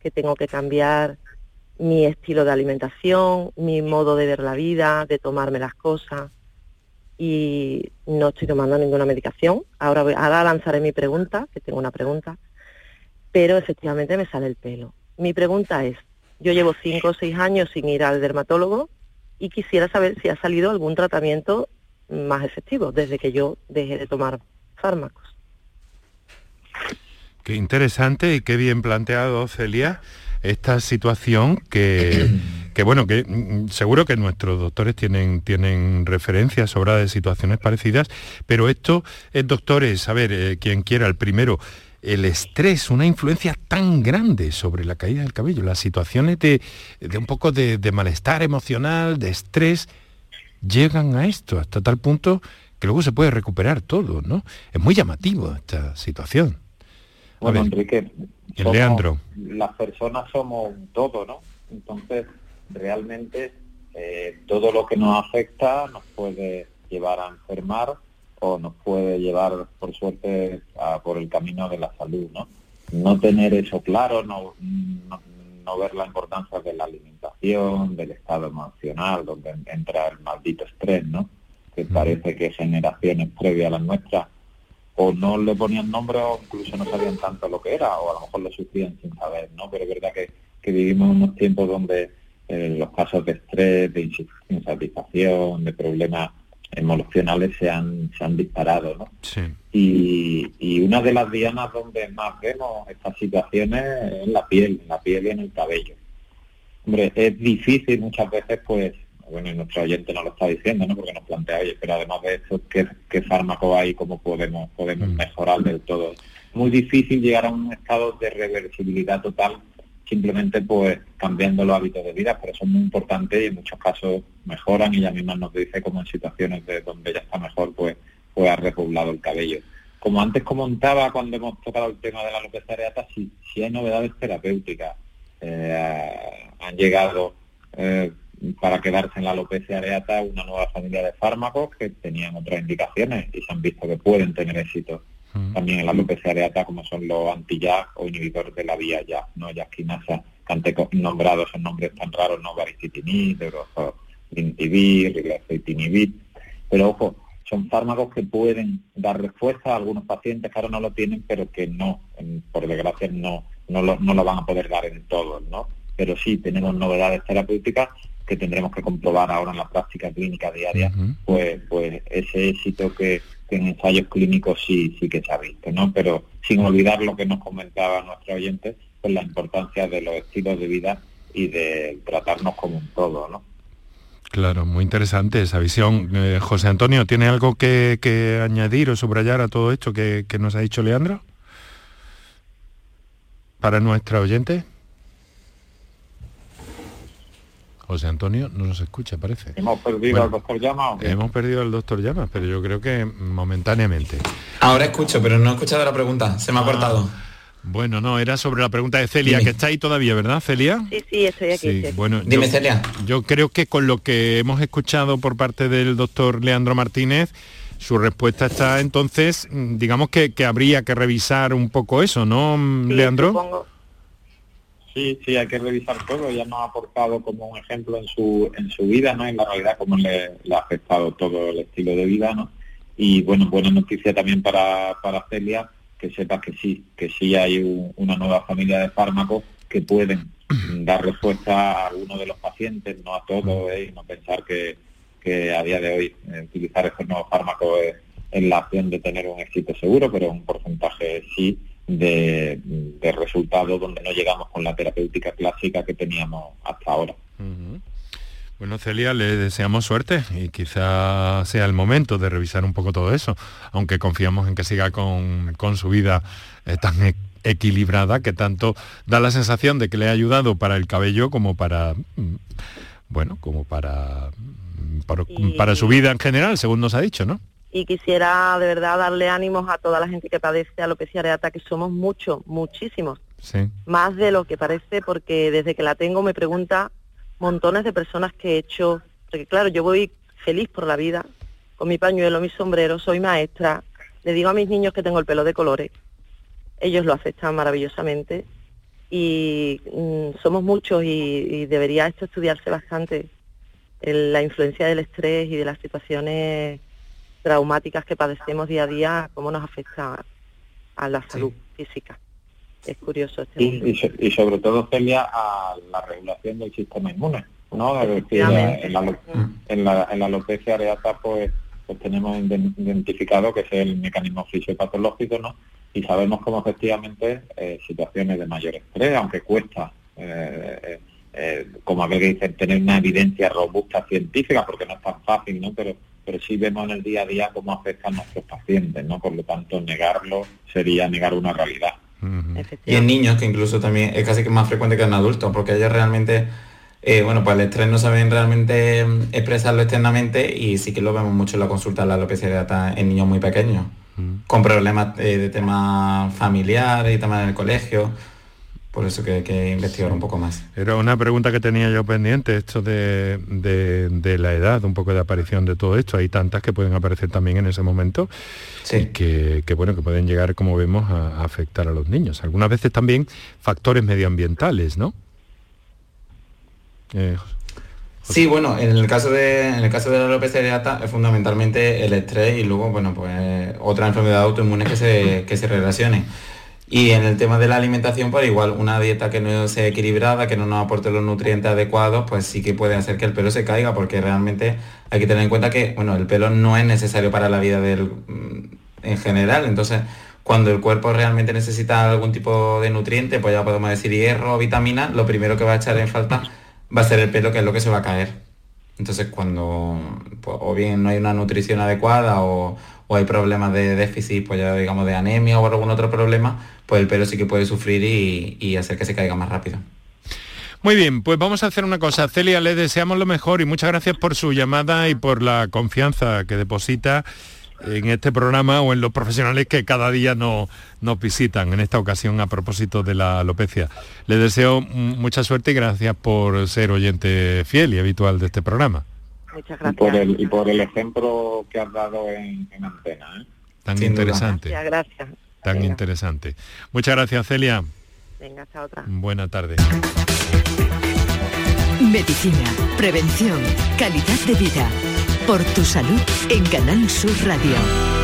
Speaker 9: que tengo que cambiar mi estilo de alimentación, mi modo de ver la vida, de tomarme las cosas. Y no estoy tomando ninguna medicación. Ahora, voy- ahora lanzaré mi pregunta, que tengo una pregunta, pero efectivamente me sale el pelo. Mi pregunta es, yo llevo cinco o seis años sin ir al dermatólogo y quisiera saber si ha salido algún tratamiento más efectivo desde que yo dejé de tomar fármacos.
Speaker 2: Qué interesante y qué bien planteado, Celia, esta situación que, que bueno, que mm, seguro que nuestros doctores tienen, tienen referencias sobre de situaciones parecidas, pero esto, eh, doctores, a ver, eh, quien quiera, el primero, el estrés, una influencia tan grande sobre la caída del cabello, las situaciones de, un poco de, malestar emocional, de estrés, llegan a esto, hasta tal punto que luego se puede recuperar todo, ¿no? Es muy llamativo esta situación.
Speaker 4: Bueno, Enrique,
Speaker 2: Leandro.
Speaker 4: Las personas somos un todo, ¿no? Entonces, realmente eh, todo lo que nos afecta nos puede llevar a enfermar o nos puede llevar, por suerte, a, por el camino de la salud, ¿no? No tener eso claro, no, no, ver la importancia de la alimentación, del estado emocional, donde entra el maldito estrés, ¿no? Que parece que generaciones previas a las nuestras o no le ponían nombre o incluso no sabían tanto lo que era, o a lo mejor lo sufrían sin saber, ¿no? Pero es verdad que, que vivimos unos tiempos donde eh, los casos de estrés, de insatisfacción, de problemas emocionales se han, se han disparado, ¿no? Y, una de las dianas donde más vemos estas situaciones es en la piel, en la piel y en el cabello. Hombre, es difícil muchas veces, pues, bueno, y nuestro oyente nos lo está diciendo, ¿no? Porque nos plantea, oye, pero además de eso, ¿qué, qué fármaco hay? ¿Cómo podemos, podemos mm. mejorar del todo? Muy difícil llegar a un estado de reversibilidad total simplemente pues cambiando los hábitos de vida, pero son muy importantes y en muchos casos mejoran y ella misma nos dice como en situaciones de donde ya está mejor pues, pues ha repoblado el cabello. Como antes comentaba cuando hemos tocado el tema de la alopecia areata, si, si hay novedades terapéuticas, eh, han llegado eh, para quedarse en la alopecia areata una nueva familia de fármacos que tenían otras indicaciones y se han visto que pueden tener éxito también en la alopecia areata, como son los anti o inhibidores de la vía ya, ¿no? Yasquinasa, que han nombrado esos nombres tan raros, ¿no? Baricitinib, Lintibir, Pero ojo, son fármacos que pueden dar respuesta a algunos pacientes que ahora no lo tienen, pero que no, por desgracia, no, no, lo, no lo van a poder dar en todos, ¿no? Pero sí tenemos novedades terapéuticas que tendremos que comprobar ahora en la práctica clínica diaria, pues, pues ese éxito que, en ensayos clínicos sí, sí que se ha visto, ¿no? Pero sin olvidar lo que nos comentaba nuestro oyente, pues la importancia de los estilos de vida y de tratarnos como un todo, ¿no?
Speaker 2: Claro, muy interesante esa visión. Eh, José Antonio, ¿tiene algo que, añadir o subrayar a todo esto que, que nos ha dicho Leandro? Para nuestra oyente. José Antonio no nos escucha, parece.
Speaker 4: ¿Hemos perdido al doctor Llama?
Speaker 2: Hemos perdido al doctor Llama, pero yo creo que momentáneamente.
Speaker 5: Ahora escucho, pero no he escuchado la pregunta, se me ha ah, cortado.
Speaker 2: Bueno, no, era sobre la pregunta de Celia, que está ahí todavía, ¿verdad, Celia?
Speaker 9: Sí, sí, estoy aquí.
Speaker 2: Bueno,
Speaker 5: Dime, Celia.
Speaker 2: Yo creo que con lo que hemos escuchado por parte del doctor Leandro Martínez, su respuesta está entonces, digamos que, habría que revisar un poco eso, ¿no, Leandro?
Speaker 4: Sí, sí, hay que revisar todo. Ya nos ha aportado como un ejemplo en su, en su vida, ¿no? En la realidad cómo le, ha afectado todo el estilo de vida, ¿no? Y bueno, buena noticia también para, para Celia, que sepa que sí, que sí hay una nueva familia de fármacos que pueden dar respuesta a algunos de los pacientes, no a todos, ¿eh? y no pensar que, que a día de hoy eh, utilizar estos nuevos fármacos es, es la acción de tener un éxito seguro, pero un porcentaje sí de, resultados donde no llegamos con la terapéutica clásica que teníamos hasta ahora.
Speaker 2: Bueno, Celia, le deseamos suerte y quizá sea el momento de revisar un poco todo eso, aunque confiamos en que siga con, su vida eh, tan e-, equilibrada que tanto da la sensación de que le ha ayudado para el cabello como para, mm, bueno, como para, mm, para su vida en general, según nos ha dicho, ¿no?
Speaker 9: Y quisiera de verdad darle ánimos a toda la gente que padece alopecia areata, que somos muchos, muchísimos. Más de lo que parece, porque desde que la tengo me pregunta montones de personas que he hecho, porque claro, yo voy feliz por la vida, con mi pañuelo, mi sombrero, soy maestra, le digo a mis niños que tengo el pelo de colores, ellos lo aceptan maravillosamente y mm, somos muchos y, y, debería esto estudiarse bastante, la influencia del estrés y de las situaciones traumáticas que padecemos día a día, cómo nos afecta a la salud física. Es curioso este
Speaker 4: y, sobre todo, Celia, a la regulación del sistema inmune. ¿no? en, la, en, alopecia areata pues, pues tenemos identificado que es el mecanismo fisiopatológico ¿no? y sabemos cómo efectivamente eh, situaciones de mayor estrés, aunque cuesta eh, eh, como aquel que dice, tener una evidencia robusta científica, porque no es tan fácil, ¿no? Pero pero sí vemos en el día a día cómo afecta a nuestros pacientes, ¿no? Por lo tanto, negarlo sería negar una realidad.
Speaker 5: Y en niños, que incluso también es casi que más frecuente que en adultos, porque ellos realmente, eh, bueno, pues el estrés no saben realmente mm, expresarlo externamente y sí que lo vemos mucho en la consulta de la alopecia areata en niños muy pequeños, con problemas eh, de tema familiar y temas del colegio por eso que hay que investigar un poco más.
Speaker 2: Era una pregunta que tenía yo pendiente, esto de, la edad, un poco de aparición de todo esto. Hay tantas que pueden aparecer también en ese momento y que, bueno, que pueden llegar, como vemos, a, afectar a los niños. Algunas veces también factores medioambientales, ¿no?
Speaker 5: Eh, sí, bueno, en el caso de en el caso de la alopecia areata es fundamentalmente el estrés y luego, bueno, pues otra enfermedad autoinmune que se, que se relacione. Y en el tema de la alimentación, pues igual una dieta que no sea equilibrada, que no nos aporte los nutrientes adecuados, pues sí que puede hacer que el pelo se caiga, porque realmente hay que tener en cuenta que, bueno, el pelo no es necesario para la vida del, mm, en general. Entonces, cuando el cuerpo realmente necesita algún tipo de nutriente, pues ya podemos decir hierro o vitamina, lo primero que va a echar en falta va a ser el pelo, que es lo que se va a caer. Entonces, cuando pues, o bien no hay una nutrición adecuada o, o hay problemas de déficit, pues ya digamos de anemia o algún otro problema, pues el pelo sí que puede sufrir y, hacer que se caiga más rápido.
Speaker 2: Muy bien, pues vamos a hacer una cosa. Celia, le deseamos lo mejor y muchas gracias por su llamada y por la confianza que deposita en este programa o en los profesionales que cada día nos, nos visitan en esta ocasión a propósito de la alopecia. Le deseo mucha suerte y gracias por ser oyente fiel y habitual de este programa.
Speaker 9: Muchas gracias.
Speaker 4: Y por el, ejemplo que has dado en, antena. ¿eh?
Speaker 2: Tan interesante.
Speaker 9: gracias
Speaker 2: tan interesante. Muchas gracias, Celia.
Speaker 9: Venga, hasta otra.
Speaker 2: Buena tarde.
Speaker 3: Medicina, prevención, calidad de vida. Por tu salud en Canal Sur Radio.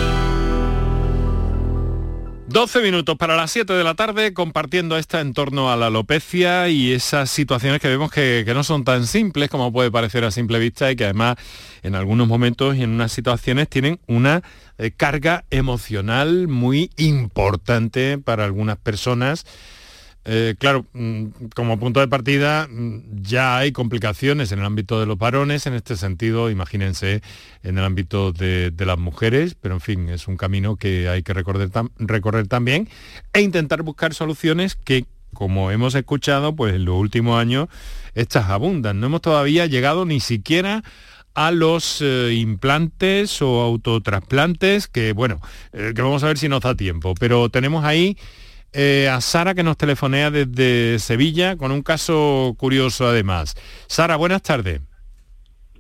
Speaker 2: 12 minutos para las 7 de la tarde compartiendo esta en torno a la alopecia y esas situaciones que vemos que, no son tan simples como puede parecer a simple vista y que además en algunos momentos y en unas situaciones tienen una eh, carga emocional muy importante para algunas personas. Eh, claro, mm, como punto de partida mm, ya hay complicaciones en el ámbito de los varones, en este sentido, imagínense en el ámbito de, las mujeres, pero en fin, es un camino que hay que recorrer, también e intentar buscar soluciones que, como hemos escuchado, pues en los últimos años estas abundan. No hemos todavía llegado ni siquiera a los eh, implantes o autotrasplantes, que bueno, eh, que vamos a ver si nos da tiempo. Pero tenemos ahí eh, a Sara que nos telefonea desde Sevilla con un caso curioso además. Sara, buenas tardes.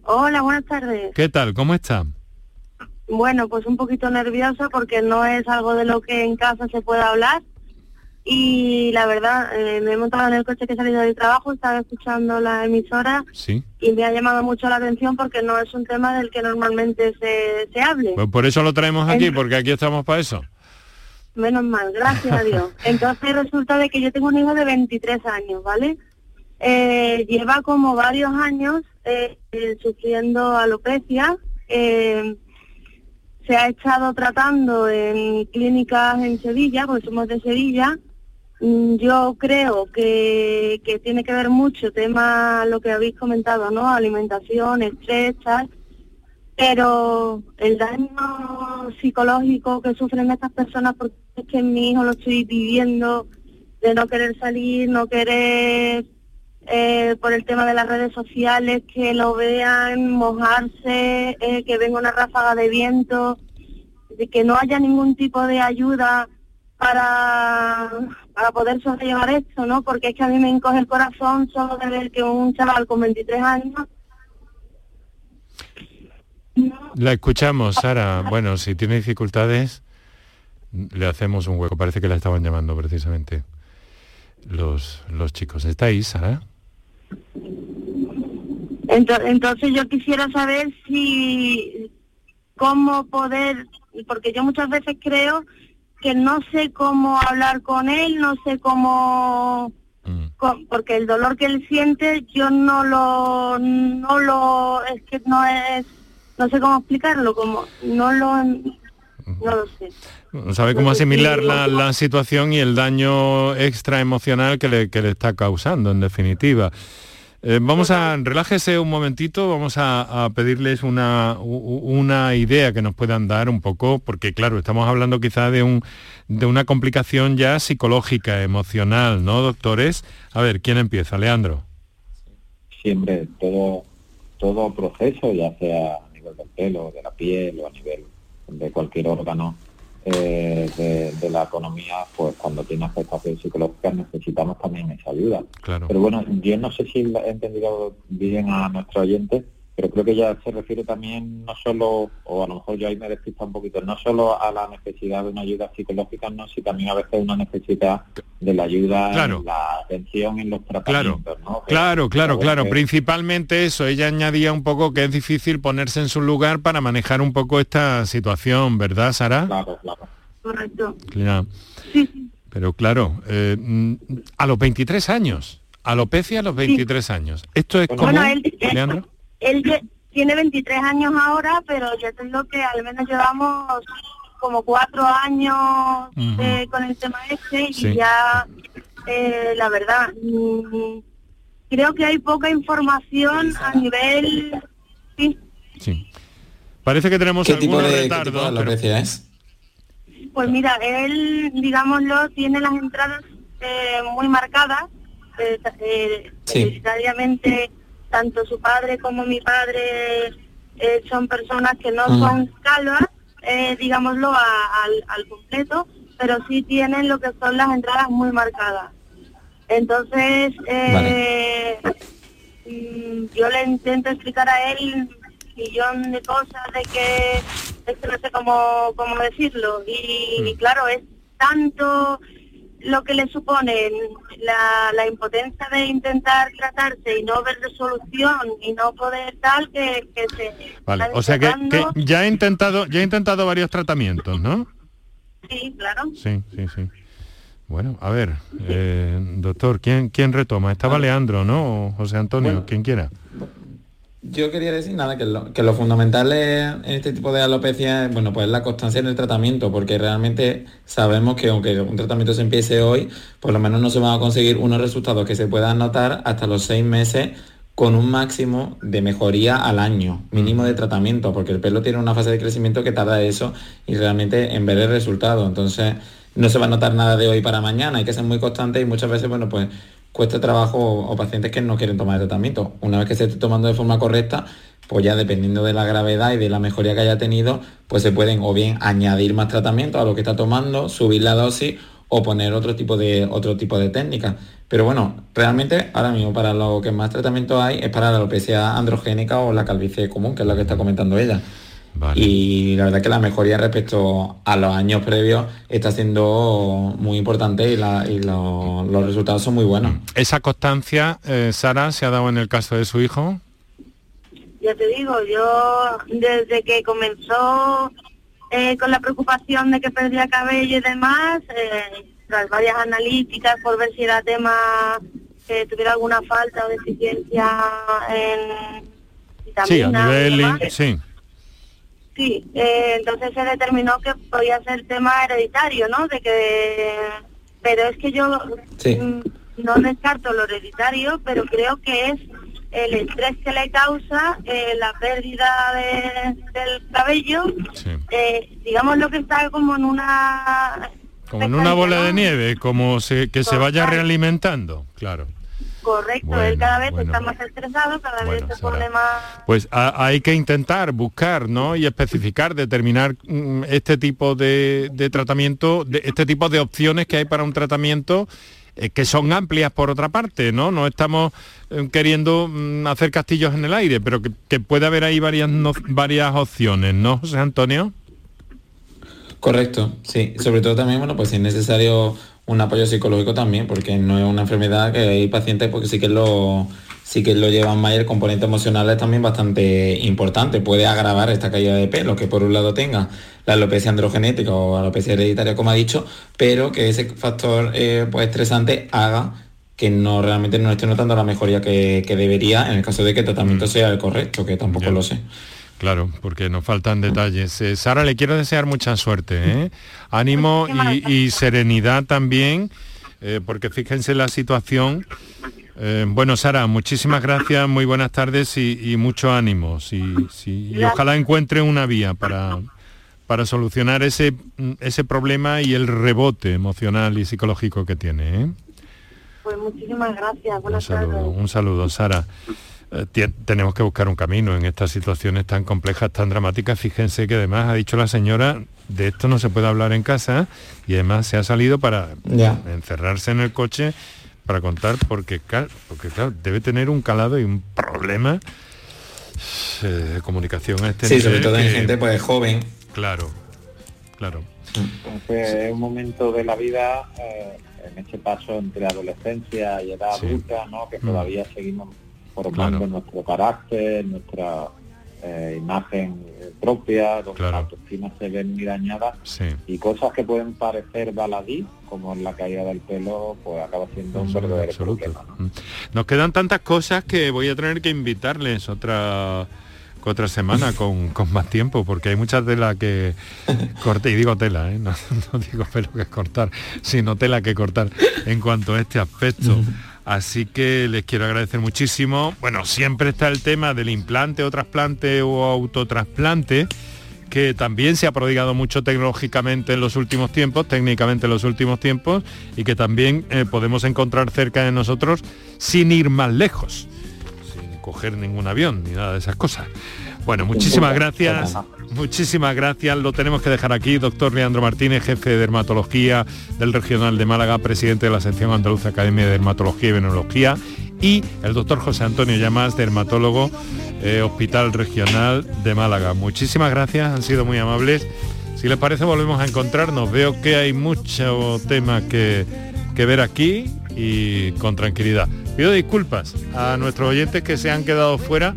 Speaker 10: Hola, buenas tardes.
Speaker 2: ¿Qué tal? ¿Cómo está?
Speaker 10: Bueno, pues un poquito nerviosa porque no es algo de lo que en casa se pueda hablar y la verdad, eh, me he montado en el coche que he salido del trabajo, estaba escuchando la emisora y me ha llamado mucho la atención porque no es un tema del que normalmente se, se hable.
Speaker 2: Pues por eso lo traemos aquí, porque aquí estamos para eso.
Speaker 10: Menos mal, gracias a Dios. Entonces resulta de que yo tengo un hijo de 23 años, ¿vale? Eh, lleva como varios años eh, sufriendo alopecia. se ha estado tratando en clínicas en Sevilla, porque somos de Sevilla, Mm, yo creo que, tiene que ver mucho tema lo que habéis comentado, ¿no? Alimentación, estrés, pero el daño psicológico que sufren estas personas porque es que mi hijo lo estoy viviendo de no querer salir, no querer eh, por el tema de las redes sociales, que lo vean mojarse, eh, que venga una ráfaga de viento, de que no haya ningún tipo de ayuda para, para poder sobrellevar esto, ¿no? Porque es que a mí me encoge el corazón solo de ver que un chaval con 23 años...
Speaker 2: La escuchamos, Sara. Bueno, si tiene dificultades, le hacemos un hueco. Parece que la estaban llamando precisamente los, los chicos. ¿Está ahí, Sara?
Speaker 10: Entonces yo quisiera saber si cómo poder, porque yo muchas veces creo que no sé cómo hablar con él, no sé cómo mm. porque el dolor que él siente yo no lo no lo es que no es no sé cómo explicarlo, como no lo no lo sé.
Speaker 2: No sabe cómo asimilar la, la, situación y el daño extra emocional que le, que le está causando, en definitiva. Eh, vamos a, relájese un momentito, vamos a, pedirles una, una, idea que nos puedan dar un poco, porque claro, estamos hablando quizá de, un, de una complicación ya psicológica, emocional, ¿no, doctores? A ver, ¿quién empieza? Leandro.
Speaker 4: Siempre, todo, todo proceso, ya sea nivel del pelo, de la piel o a nivel de cualquier órgano, eh, de, la economía, pues cuando tiene afectaciones psicológicas necesitamos también esa ayuda. Pero bueno, yo no sé si he entendido bien a nuestro oyente, pero creo que ya se refiere también no solo, o a lo mejor yo ahí me despista un poquito, no solo a la necesidad de una ayuda psicológica, no, sino también a veces una necesidad de la ayuda en la atención en los tratamientos,
Speaker 2: claro. Claro, claro, claro, principalmente eso, ella añadía un poco que es difícil ponerse en su lugar para manejar un poco esta situación, ¿verdad, Sara?
Speaker 10: Claro, claro. Correcto.
Speaker 2: Pero claro, eh, mm, a los 23 años, alopecia a los 23 años. ¿Esto es como Leandro?
Speaker 10: Él tiene 23 años ahora, pero ya tengo que al menos llevamos como cuatro años eh, con el tema este y ya, eh, la verdad, creo que hay poca información a nivel...
Speaker 2: Sí. Parece que tenemos
Speaker 5: ¿Qué tipo de, retardo. es?
Speaker 10: Pues mira, él, digámoslo, tiene las entradas eh, muy marcadas, eh, tanto su padre como mi padre eh, son personas que no son calvas, eh, digámoslo, al, completo, pero sí tienen lo que son las entradas muy marcadas. Entonces, eh, mm, yo le intento explicar a él un millón de cosas de que, es que no sé cómo, cómo decirlo. y mm. claro, es tanto lo que le supone la, impotencia de intentar tratarse y no ver resolución y no poder tal que, se
Speaker 2: vale o sea que, ya he intentado ya he intentado varios tratamientos no
Speaker 10: sí claro.
Speaker 2: Sí sí sí. Bueno a ver eh, doctor quién quién retoma estaba Leandro no o José Antonio quien quiera
Speaker 5: yo quería decir nada, que lo, que lo fundamental en este tipo de alopecia bueno, pues la constancia en el tratamiento, porque realmente sabemos que aunque un tratamiento se empiece hoy, por lo menos no se van a conseguir unos resultados que se puedan notar hasta los seis meses con un máximo de mejoría al año, mínimo de tratamiento, porque el pelo tiene una fase de crecimiento que tarda eso y realmente en ver el resultado. Entonces, no se va a notar nada de hoy para mañana, hay que ser muy constante y muchas veces, bueno, pues cuesta trabajo o, pacientes que no quieren tomar tratamiento. Una vez que se esté tomando de forma correcta, pues ya dependiendo de la gravedad y de la mejoría que haya tenido, pues se pueden o bien añadir más tratamiento a lo que está tomando, subir la dosis o poner otro tipo de otro tipo de técnica. Pero bueno, realmente ahora mismo para lo que más tratamiento hay es para la alopecia androgénica o la calvicie común, que es lo que está comentando ella. Y la verdad que la mejoría respecto a los años previos está siendo muy importante y, los resultados son muy buenos.
Speaker 2: ¿Esa constancia, eh, Sara, se ha dado en el caso de su hijo?
Speaker 10: Ya te digo, yo desde que comenzó eh, con la preocupación de que perdía cabello y demás, eh, tras varias analíticas por ver si era tema que tuviera alguna falta o deficiencia en
Speaker 2: Sí, a nivel... Sí
Speaker 10: Sí, eh, entonces se determinó que podía ser tema hereditario, ¿no? De que, pero es que yo mm, no descarto lo hereditario, pero creo que es el estrés que le causa eh, la pérdida del cabello, eh, digamos lo que está como en una
Speaker 2: como en una bola de nieve, como se, que se vaya realimentando, claro.
Speaker 10: Correcto, él cada vez está más estresado, cada vez se pone más...
Speaker 2: Pues hay que intentar buscar, ¿no? Y especificar, determinar mm, este tipo de, tratamiento, de, este tipo de opciones que hay para un tratamiento eh, que son amplias por otra parte, ¿no? No estamos eh, queriendo mm, hacer castillos en el aire, pero que, puede haber ahí varias, varias opciones, ¿no, José Antonio?
Speaker 5: Correcto, sí. Sobre todo también, bueno, pues si es necesario un apoyo psicológico también, porque no es una enfermedad que hay pacientes porque sí que lo sí que lo llevan más el componente emocional es también bastante importante. Puede agravar esta caída de pelo, que por un lado tenga la alopecia androgenética o alopecia hereditaria, como ha dicho, pero que ese factor eh, pues, estresante haga que no realmente no esté notando la mejoría que, debería en el caso de que el tratamiento mm. sea el correcto, que tampoco lo sé.
Speaker 2: Claro, porque nos faltan detalles. Eh, Sara, le quiero desear mucha suerte. ¿eh? Ánimo y, serenidad también, eh, porque fíjense la situación Eh, bueno, Sara, muchísimas gracias, muy buenas tardes y, mucho ánimo. y ojalá encuentre una vía para, para solucionar ese, ese problema y el rebote emocional y psicológico que tiene.
Speaker 10: Pues muchísimas gracias.
Speaker 2: un saludo, un saludo, Sara. Eh, tenemos que buscar un camino en estas situaciones tan complejas, tan dramáticas. Fíjense que además ha dicho la señora, de esto no se puede hablar en casa y además se ha salido para encerrarse en el coche para contar porque, porque claro, debe tener un calado y un problema eh, de comunicación a este
Speaker 5: Sí, sobre todo en gente pues joven.
Speaker 2: Claro, claro.
Speaker 4: es un momento de la vida, eh, en ese paso entre adolescencia y edad adulta, ¿no? que mm. Formando nuestro carácter, nuestra eh, imagen propia, donde la autoestima se ve muy dañada y cosas que pueden parecer baladí, como en la caída del pelo, pues acaba siendo un verdadero problema.
Speaker 2: Mm. Nos quedan tantas cosas que voy a tener que invitarles otra otra semana con, más tiempo, porque hay mucha tela que corte, y digo tela, ¿eh? no, digo pelo que cortar, sino tela que cortar en cuanto a este aspecto. Así que les quiero agradecer muchísimo. Bueno, siempre está el tema del implante o trasplante o autotrasplante, que también se ha prodigado mucho tecnológicamente en los últimos tiempos, técnicamente en los últimos tiempos, y que también eh, podemos encontrar cerca de nosotros sin ir más lejos, sin coger ningún avión ni nada de esas cosas. Bueno, muchísimas gracias. Muchísimas gracias. Lo tenemos que dejar aquí. Doctor Leandro Martínez, jefe de dermatología del Regional de Málaga, presidente de la sección andaluza Academia de Dermatología y Venología. Y el doctor José Antonio Llamas, dermatólogo, eh, Hospital Regional de Málaga. Muchísimas gracias, han sido muy amables. Si les parece, volvemos a encontrarnos. Veo que hay mucho tema que, que ver aquí y con tranquilidad. Pido disculpas a nuestros oyentes que se han quedado fuera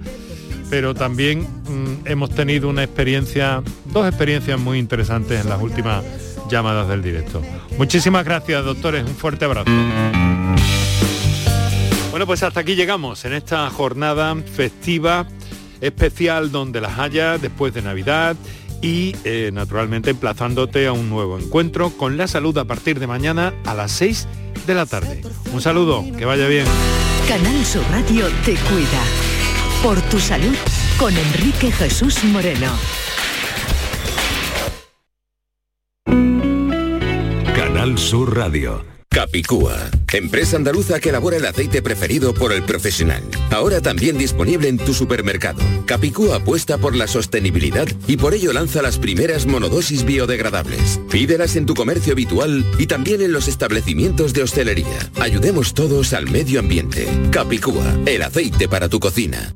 Speaker 2: pero también mm, hemos tenido una experiencia, dos experiencias muy interesantes en las últimas llamadas del directo. Muchísimas gracias, doctores, un fuerte abrazo. Bueno, pues hasta aquí llegamos en esta jornada festiva especial donde las haya después de Navidad y eh, naturalmente emplazándote a un nuevo encuentro con la salud a partir de mañana a las 6 de la tarde. Un saludo, que vaya bien.
Speaker 3: Canal Sur Radio te cuida. Por tu salud con Enrique Jesús Moreno.
Speaker 1: Canal Sur Radio. Capicúa, empresa andaluza que elabora el aceite preferido por el profesional. Ahora también disponible en tu supermercado. Capicúa apuesta por la sostenibilidad y por ello lanza las primeras monodosis biodegradables. Pídelas en tu comercio habitual y también en los establecimientos de hostelería. Ayudemos todos al medio ambiente. Capicúa, el aceite para tu cocina.